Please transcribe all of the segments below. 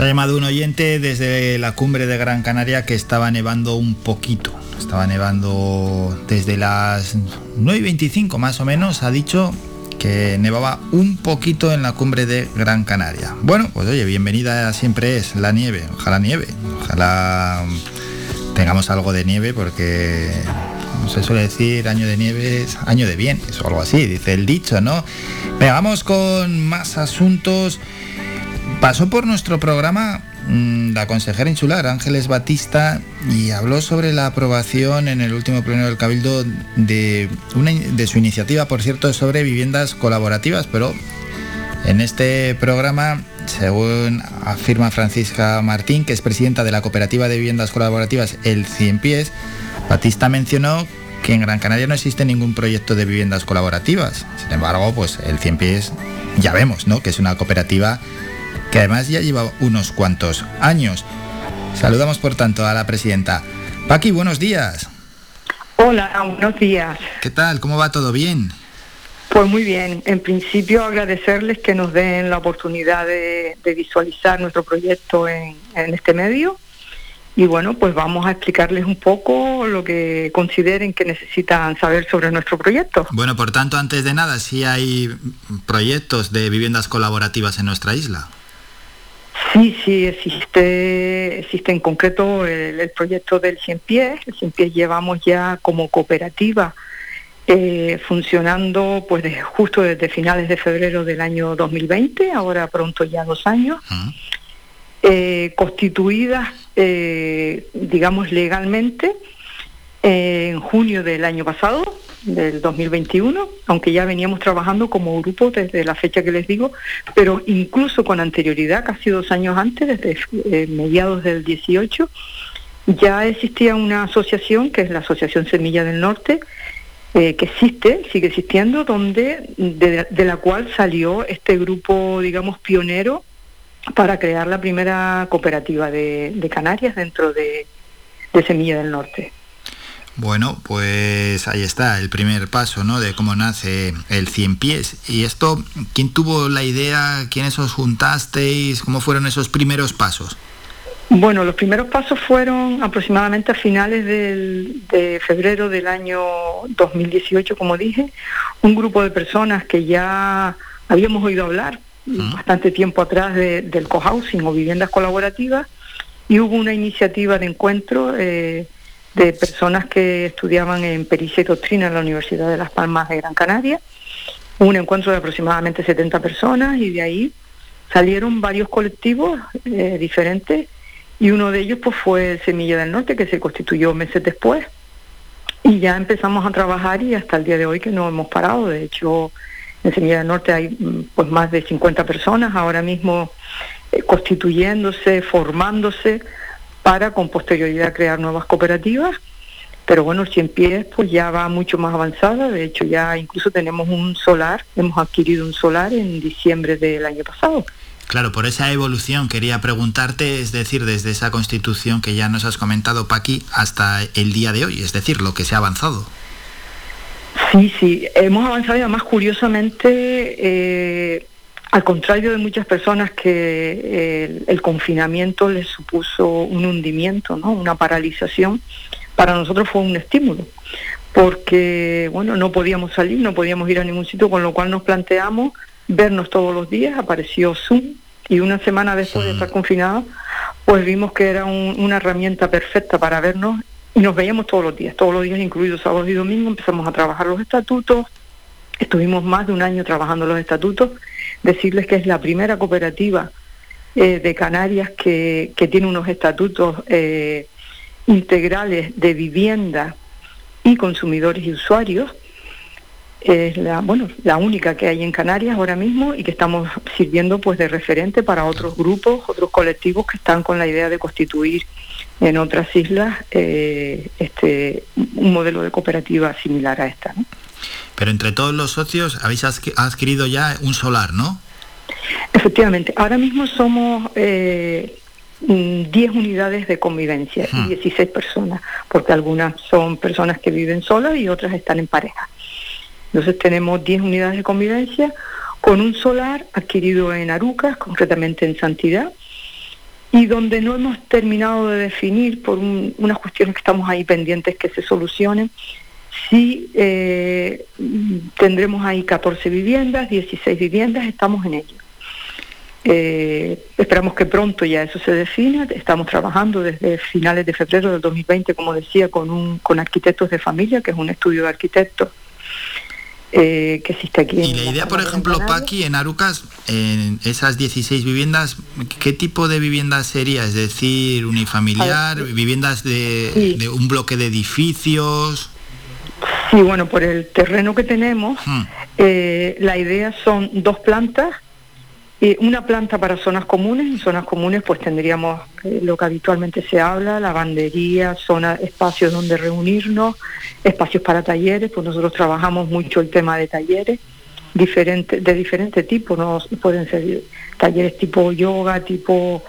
Ha llamado un oyente desde la cumbre de Gran Canaria que estaba nevando un poquito. Estaba nevando desde las 9.25 más o menos, ha dicho que nevaba un poquito en la cumbre de Gran Canaria. Bueno, pues oye, bienvenida siempre es la nieve, ojalá nieve, ojalá tengamos algo de nieve porque se suele decir año de nieve es año de bien, o algo así, dice el dicho, ¿no? Venga, vamos con más asuntos. Pasó por nuestro programa mm, la consejera insular Ángeles Batista y habló sobre la aprobación en el último pleno del Cabildo de, su iniciativa, por cierto, sobre viviendas colaborativas, pero en este programa, según afirma Francisca Martín, que es presidenta de la cooperativa de viviendas colaborativas El Cien Pies, Batista mencionó que en Gran Canaria no existe ningún proyecto de viviendas colaborativas. Sin embargo, pues el Cien Pies ya vemos, ¿no? Que es una cooperativa que además ya lleva unos cuantos años. Saludamos por tanto a la presidenta. Paqui, buenos días. Hola, buenos días. ¿Qué tal? ¿Cómo va todo bien? Pues muy bien. En principio agradecerles que nos den la oportunidad de, visualizar nuestro proyecto en, en este medio y bueno, pues vamos a explicarles un poco lo que consideren que necesitan saber sobre nuestro proyecto. Bueno, por tanto, antes de nada, si hay proyectos de viviendas colaborativas en nuestra isla. Sí, sí, existe, existe en concreto el, proyecto del Cien Pies. El Cien Pies llevamos ya como cooperativa eh, funcionando pues justo desde finales de febrero del año 2020, ahora pronto ya dos años, eh, constituidas, eh, digamos, legalmente en junio del año pasado del 2021, aunque ya veníamos trabajando como grupo desde la fecha que les digo, pero incluso con anterioridad, casi dos años antes, desde eh, mediados del 18, ya existía una asociación, que es la Asociación Semilla del Norte, eh, que existe, sigue existiendo, donde de, la cual salió este grupo, digamos, pionero para crear la primera cooperativa de, Canarias dentro de Semilla del Norte. Bueno, pues ahí está el primer paso, ¿no? De cómo nace el Cien Pies. Y esto, ¿quién tuvo la idea? ¿Quiénes os juntasteis? ¿Cómo fueron esos primeros pasos? Bueno, los primeros pasos fueron aproximadamente a finales de febrero del año 2018, como dije, un grupo de personas que ya habíamos oído hablar bastante tiempo atrás del cohousing o viviendas colaborativas y hubo una iniciativa de encuentro eh, de personas que estudiaban en pericia y doctrina en la Universidad de Las Palmas de Gran Canaria, un encuentro de aproximadamente 70 personas y de ahí salieron varios colectivos eh, diferentes y uno de ellos pues fue Semilla del Norte que se constituyó meses después. Y ya empezamos a trabajar y hasta el día de hoy que no hemos parado, de hecho en Semilla del Norte hay mm, pues más de 50 personas ahora mismo eh, constituyéndose, formándose para con posterioridad crear nuevas cooperativas. Pero bueno, el 100 pies pues ya va mucho más avanzada, de hecho ya incluso tenemos un solar, hemos adquirido un solar en diciembre del año pasado. Claro, por esa evolución quería preguntarte, es decir, desde esa constitución que ya nos has comentado, Paqui, hasta el día de hoy, es decir, lo que se ha avanzado. Sí, sí, hemos avanzado y además curiosamente eh, al contrario de muchas personas que eh, el, confinamiento les supuso un hundimiento, ¿no? una paralización, para nosotros fue un estímulo, porque bueno, no podíamos salir, no podíamos ir a ningún sitio, con lo cual nos planteamos vernos todos los días, apareció Zoom y una semana después de estar confinados, pues vimos que era una herramienta perfecta para vernos y nos veíamos todos los días, todos los días incluidos sábados y domingos, empezamos a trabajar los estatutos, estuvimos más de un año trabajando los estatutos decirles que es la primera cooperativa eh, de Canarias que, tiene unos estatutos eh, integrales de vivienda y consumidores y usuarios. Es la, bueno, la única que hay en Canarias ahora mismo y que estamos sirviendo pues de referente para otros grupos, otros colectivos que están con la idea de constituir en otras islas eh, este, un modelo de cooperativa similar a esta. Pero entre todos los socios habéis adquirido ya un solar, ¿no? Efectivamente, ahora mismo somos eh, 10 mm, unidades de convivencia y 16 personas, porque algunas son personas que viven solas y otras están en pareja. Entonces tenemos 10 unidades de convivencia con un solar adquirido en Arucas, concretamente en Santidad, y donde no hemos terminado de definir por unas cuestiones que estamos ahí pendientes que se solucionen. Sí, eh, tendremos ahí 14 viviendas, 16 viviendas, estamos en ello. Eh, esperamos que pronto ya eso se defina. Estamos trabajando desde finales de febrero del 2020, como decía, con, un, con arquitectos de familia, que es un estudio de arquitectos eh, que existe aquí. Y la idea, por ejemplo, Paqui, en Arucas, en esas 16 viviendas, ¿qué tipo de viviendas sería? Es decir, unifamiliar, viviendas de, un bloque de edificios. Sí, bueno, por el terreno que tenemos, hmm. eh, la idea son dos plantas una planta para zonas comunes, en zonas comunes pues tendríamos eh, lo que habitualmente se habla, lavandería, zona, espacios donde reunirnos, espacios para talleres, pues nosotros trabajamos mucho el tema de talleres diferente, de diferente tipo, ¿no? pueden ser talleres tipo yoga, tipo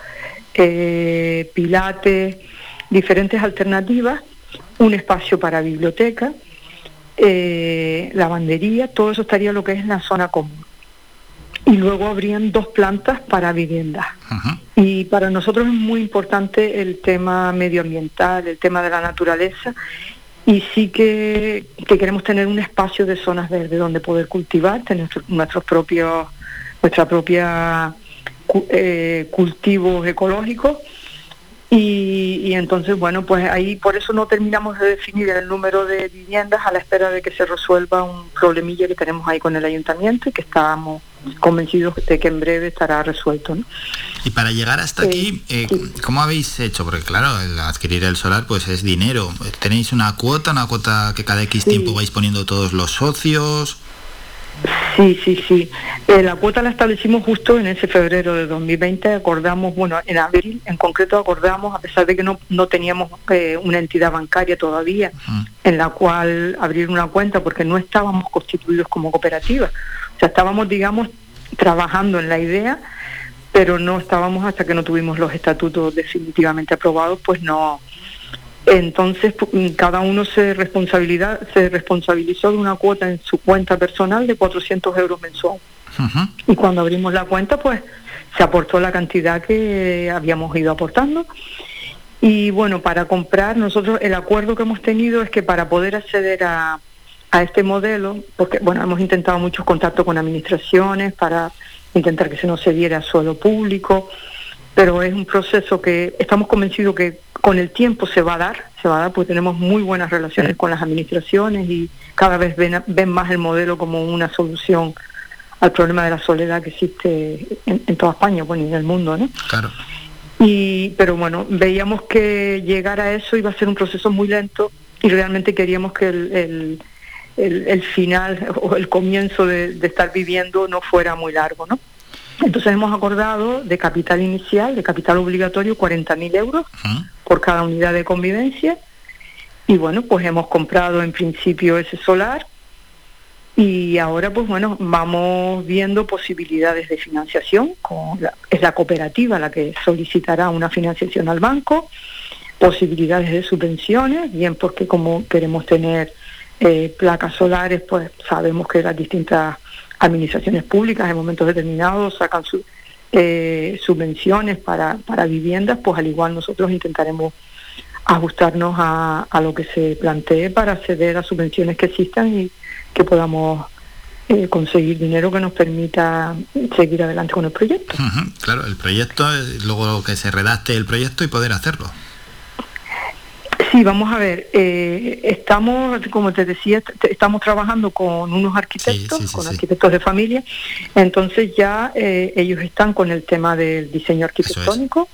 eh, pilates, diferentes alternativas, un espacio para biblioteca, eh, lavandería, todo eso estaría lo que es la zona común y luego habrían dos plantas para viviendas. Y para nosotros es muy importante el tema medioambiental, el tema de la naturaleza, y sí que, queremos tener un espacio de zonas verdes donde poder cultivar, tener nuestros propios, nuestra propia eh, cultivos ecológicos. Y, y, entonces, bueno, pues ahí por eso no terminamos de definir el número de viviendas a la espera de que se resuelva un problemilla que tenemos ahí con el ayuntamiento y que estábamos convencidos de que en breve estará resuelto. Y para llegar hasta aquí, eh, ¿cómo habéis hecho? Porque claro, el adquirir el solar pues es dinero. ¿Tenéis una cuota, una cuota que cada X tiempo vais poniendo todos los socios? Sí, sí, sí. Eh, la cuota la establecimos justo en ese febrero de 2020. Acordamos, bueno, en abril en concreto acordamos, a pesar de que no, no teníamos eh, una entidad bancaria todavía en la cual abrir una cuenta porque no estábamos constituidos como cooperativa sea, estábamos, digamos, trabajando en la idea, pero no estábamos hasta que no tuvimos los estatutos definitivamente aprobados, pues no. Entonces, cada uno se, responsabilidad, se responsabilizó de una cuota en su cuenta personal de 400 euros mensual. Y cuando abrimos la cuenta, pues se aportó la cantidad que habíamos ido aportando. Y bueno, para comprar, nosotros el acuerdo que hemos tenido es que para poder acceder a, a este modelo, porque bueno, hemos intentado muchos contactos con administraciones para intentar que se nos cediera suelo público, pero es un proceso que estamos convencidos que con el tiempo se va a dar, se va a dar, porque tenemos muy buenas relaciones con las administraciones y cada vez ven, ven más el modelo como una solución al problema de la soledad que existe en, toda España, bueno, y en el mundo, ¿no? Claro. Y, pero bueno, veíamos que llegar a eso iba a ser un proceso muy lento y realmente queríamos que el el, final o el comienzo de, estar viviendo no fuera muy largo, ¿no? Entonces hemos acordado de capital inicial, de capital obligatorio, 40.000 euros por cada unidad de convivencia. Y bueno, pues hemos comprado en principio ese solar y ahora pues bueno, vamos viendo posibilidades de financiación. Con es la cooperativa la que solicitará una financiación al banco, posibilidades de subvenciones, bien porque como queremos tener eh, placas solares, pues sabemos que las distintas administraciones públicas en momentos determinados sacan eh, subvenciones para, para viviendas, pues al igual nosotros intentaremos ajustarnos a, a, lo que se plantee para acceder a subvenciones que existan y que podamos eh, conseguir dinero que nos permita seguir adelante con el proyecto. claro, el proyecto, luego que se redacte el proyecto y poder hacerlo. Sí, vamos a ver, eh, estamos, como te decía, estamos trabajando con unos arquitectos, con arquitectos de familia, entonces ya eh, ellos están con el tema del diseño arquitectónico,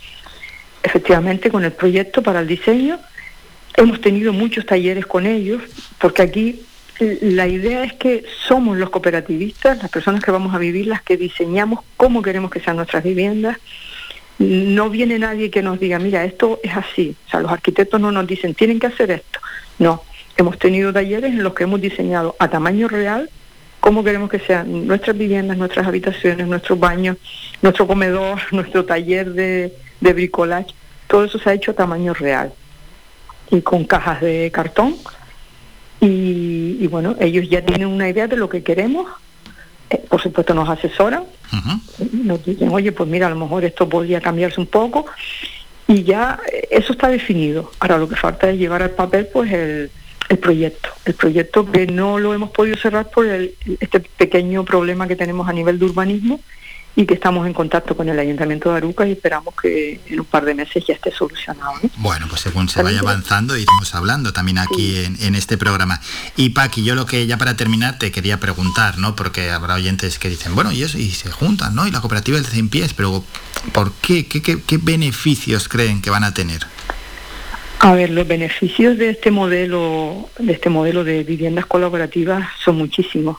efectivamente con el proyecto para el diseño. Hemos tenido muchos talleres con ellos, porque aquí la idea es que somos los cooperativistas, las personas que vamos a vivir, las que diseñamos cómo queremos que sean nuestras viviendas, no viene nadie que nos diga, mira, esto es así. O sea, los arquitectos no nos dicen, tienen que hacer esto. No, hemos tenido talleres en los que hemos diseñado a tamaño real cómo queremos que sean nuestras viviendas, nuestras habitaciones, nuestros baños, nuestro comedor, nuestro taller de, de bricolaje. Todo eso se ha hecho a tamaño real y con cajas de cartón. Y, bueno, ellos ya tienen una idea de lo que queremos. Eh, por supuesto nos asesoran Nos dicen, oye, pues mira, a lo mejor esto podría cambiarse un poco y ya eh, eso está definido. Ahora lo que falta es llevar al papel pues el, el proyecto, el proyecto que no lo hemos podido cerrar por el, este pequeño problema que tenemos a nivel de urbanismo y que estamos en contacto con el Ayuntamiento de Aruca y esperamos que en un par de meses ya esté solucionado. Bueno, pues según se vaya avanzando iremos hablando también aquí en, este programa. Y Paqui, yo lo que ya para terminar te quería preguntar, ¿no? Porque habrá oyentes que dicen, bueno, y eso, y se juntan, ¿no? Y la cooperativa del 100 pies, pero ¿por qué? ¿Qué, qué, qué beneficios creen que van a tener? A ver, los beneficios de este modelo, de este modelo de viviendas colaborativas son muchísimos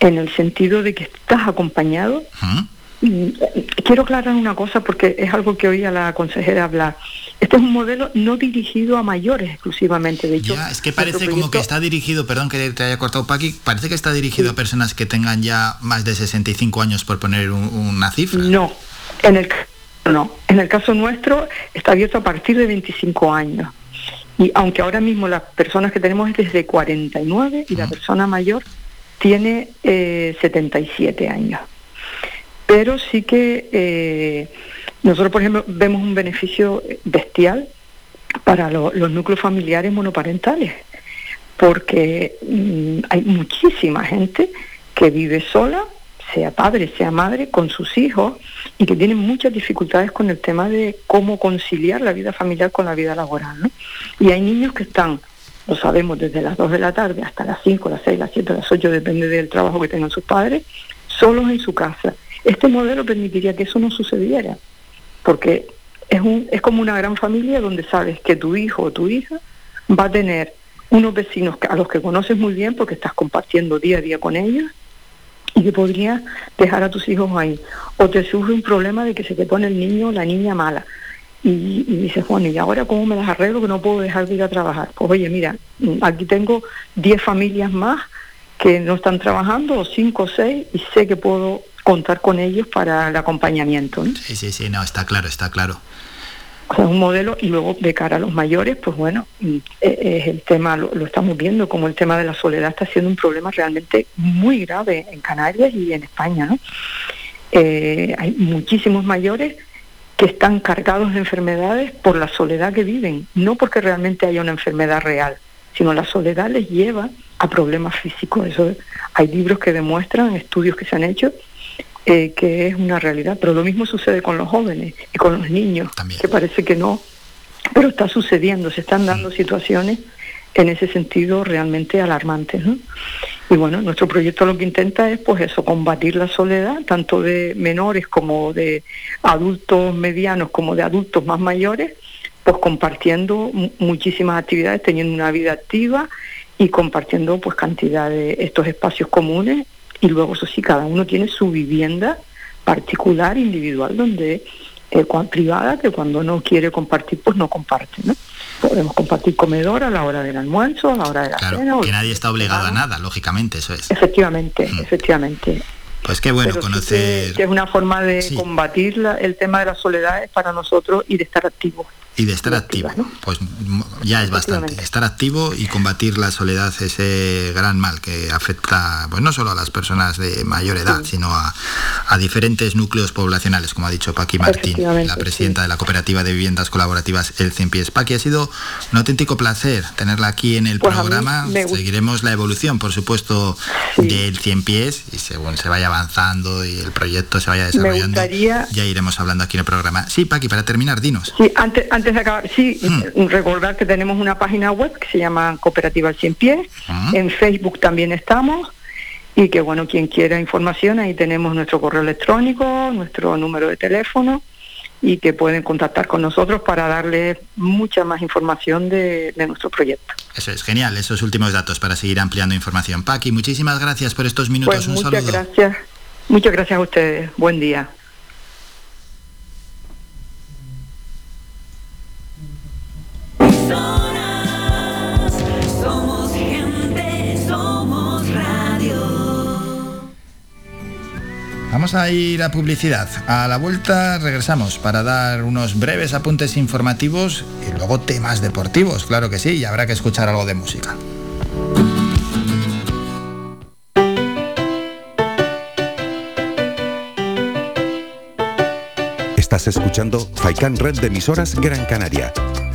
en el sentido de que estás acompañado. Mm, quiero aclarar una cosa porque es algo que oí a la consejera hablar. Este es un modelo no dirigido a mayores exclusivamente. De hecho, ya, es que parece como que está dirigido, perdón que te haya cortado Paqui, parece que está dirigido a personas que tengan ya más de 65 años por poner una cifra. No, en el no, en el caso nuestro está abierto a partir de 25 años. Y aunque ahora mismo las personas que tenemos es desde 49 y la persona mayor tiene eh, 77 años. Pero sí que eh, nosotros, por ejemplo, vemos un beneficio bestial para los núcleos familiares monoparentales, porque mm, hay muchísima gente que vive sola, sea padre, sea madre, con sus hijos y que tienen muchas dificultades con el tema de cómo conciliar la vida familiar con la vida laboral. ¿no? Y hay niños que están lo sabemos desde las 2 de la tarde hasta las 5, las 6, las 7, las 8, depende del trabajo que tengan sus padres, solos en su casa. Este modelo permitiría que eso no sucediera, porque es, un, es como una gran familia donde sabes que tu hijo o tu hija va a tener unos vecinos a los que conoces muy bien porque estás compartiendo día a día con ellos y que podrías dejar a tus hijos ahí. O te surge un problema de que se te pone el niño o la niña mala y, y dices, bueno, ¿y ahora cómo me las arreglo que no puedo dejar de ir a trabajar? Pues oye, mira, aquí tengo 10 familias más que no están trabajando, o 5 o 6, y sé que puedo contar con ellos para el acompañamiento. Sí, sí, sí, no, está claro, está claro. O sea, es un modelo y luego de cara a los mayores, pues bueno, e, es el tema, lo, lo, estamos viendo, como el tema de la soledad está siendo un problema realmente muy grave en Canarias y en España, ¿no? Eh, hay muchísimos mayores que están cargados de enfermedades por la soledad que viven, no porque realmente haya una enfermedad real, sino la soledad les lleva a problemas físicos. Eso hay libros que demuestran, estudios que se han hecho, eh, que es una realidad. Pero lo mismo sucede con los jóvenes y con los niños, que parece que no, pero está sucediendo, se están dando situaciones en ese sentido realmente alarmantes. ¿no? Y bueno, nuestro proyecto lo que intenta es pues eso, combatir la soledad, tanto de menores como de adultos medianos, como de adultos más mayores, pues compartiendo muchísimas actividades, teniendo una vida activa y compartiendo pues cantidad de estos espacios comunes y luego eso sí, cada uno tiene su vivienda particular, individual, donde eh, privada, que cuando no quiere compartir, pues no comparte, ¿no? podemos compartir comedor a la hora del almuerzo, a la hora de la cena. Que nadie está obligado a nada, lógicamente, eso es. Efectivamente, mm. efectivamente. Pues qué bueno conocer. que, es una forma de combatir el tema de la soledad para nosotros y de estar activos y de estar activo. Pues ya es bastante. Estar activo y combatir la soledad, ese gran mal que afecta pues no solo a las personas de mayor edad, sino a, diferentes núcleos poblacionales, como ha dicho Paqui Martín, la presidenta de la Cooperativa de Viviendas Colaborativas El Cien Pies. Paqui, ha sido un auténtico placer tenerla aquí en el pues programa. Seguiremos la evolución, por supuesto, del Cien Pies y según se vaya avanzando y el proyecto se vaya desarrollando, ya iremos hablando aquí en el programa. Sí, Paqui, para terminar, dinos. Sí, antes antes de acabar, sí, mm. recordar que tenemos una página web que se llama Cooperativa al Cien Pies. Mm. En Facebook también estamos. Y que, bueno, quien quiera información, ahí tenemos nuestro correo electrónico, nuestro número de teléfono y que pueden contactar con nosotros para darles mucha más información de, nuestro proyecto. Eso es genial, esos últimos datos para seguir ampliando información. Paqui, muchísimas gracias por estos minutos. Pues Un muchas gracias. Muchas gracias a ustedes. Buen día. Somos gente, somos radio. Vamos a ir a publicidad. A la vuelta regresamos para dar unos breves apuntes informativos y luego temas deportivos, claro que sí, y habrá que escuchar algo de música. Estás escuchando Faikan Red de Emisoras Gran Canaria.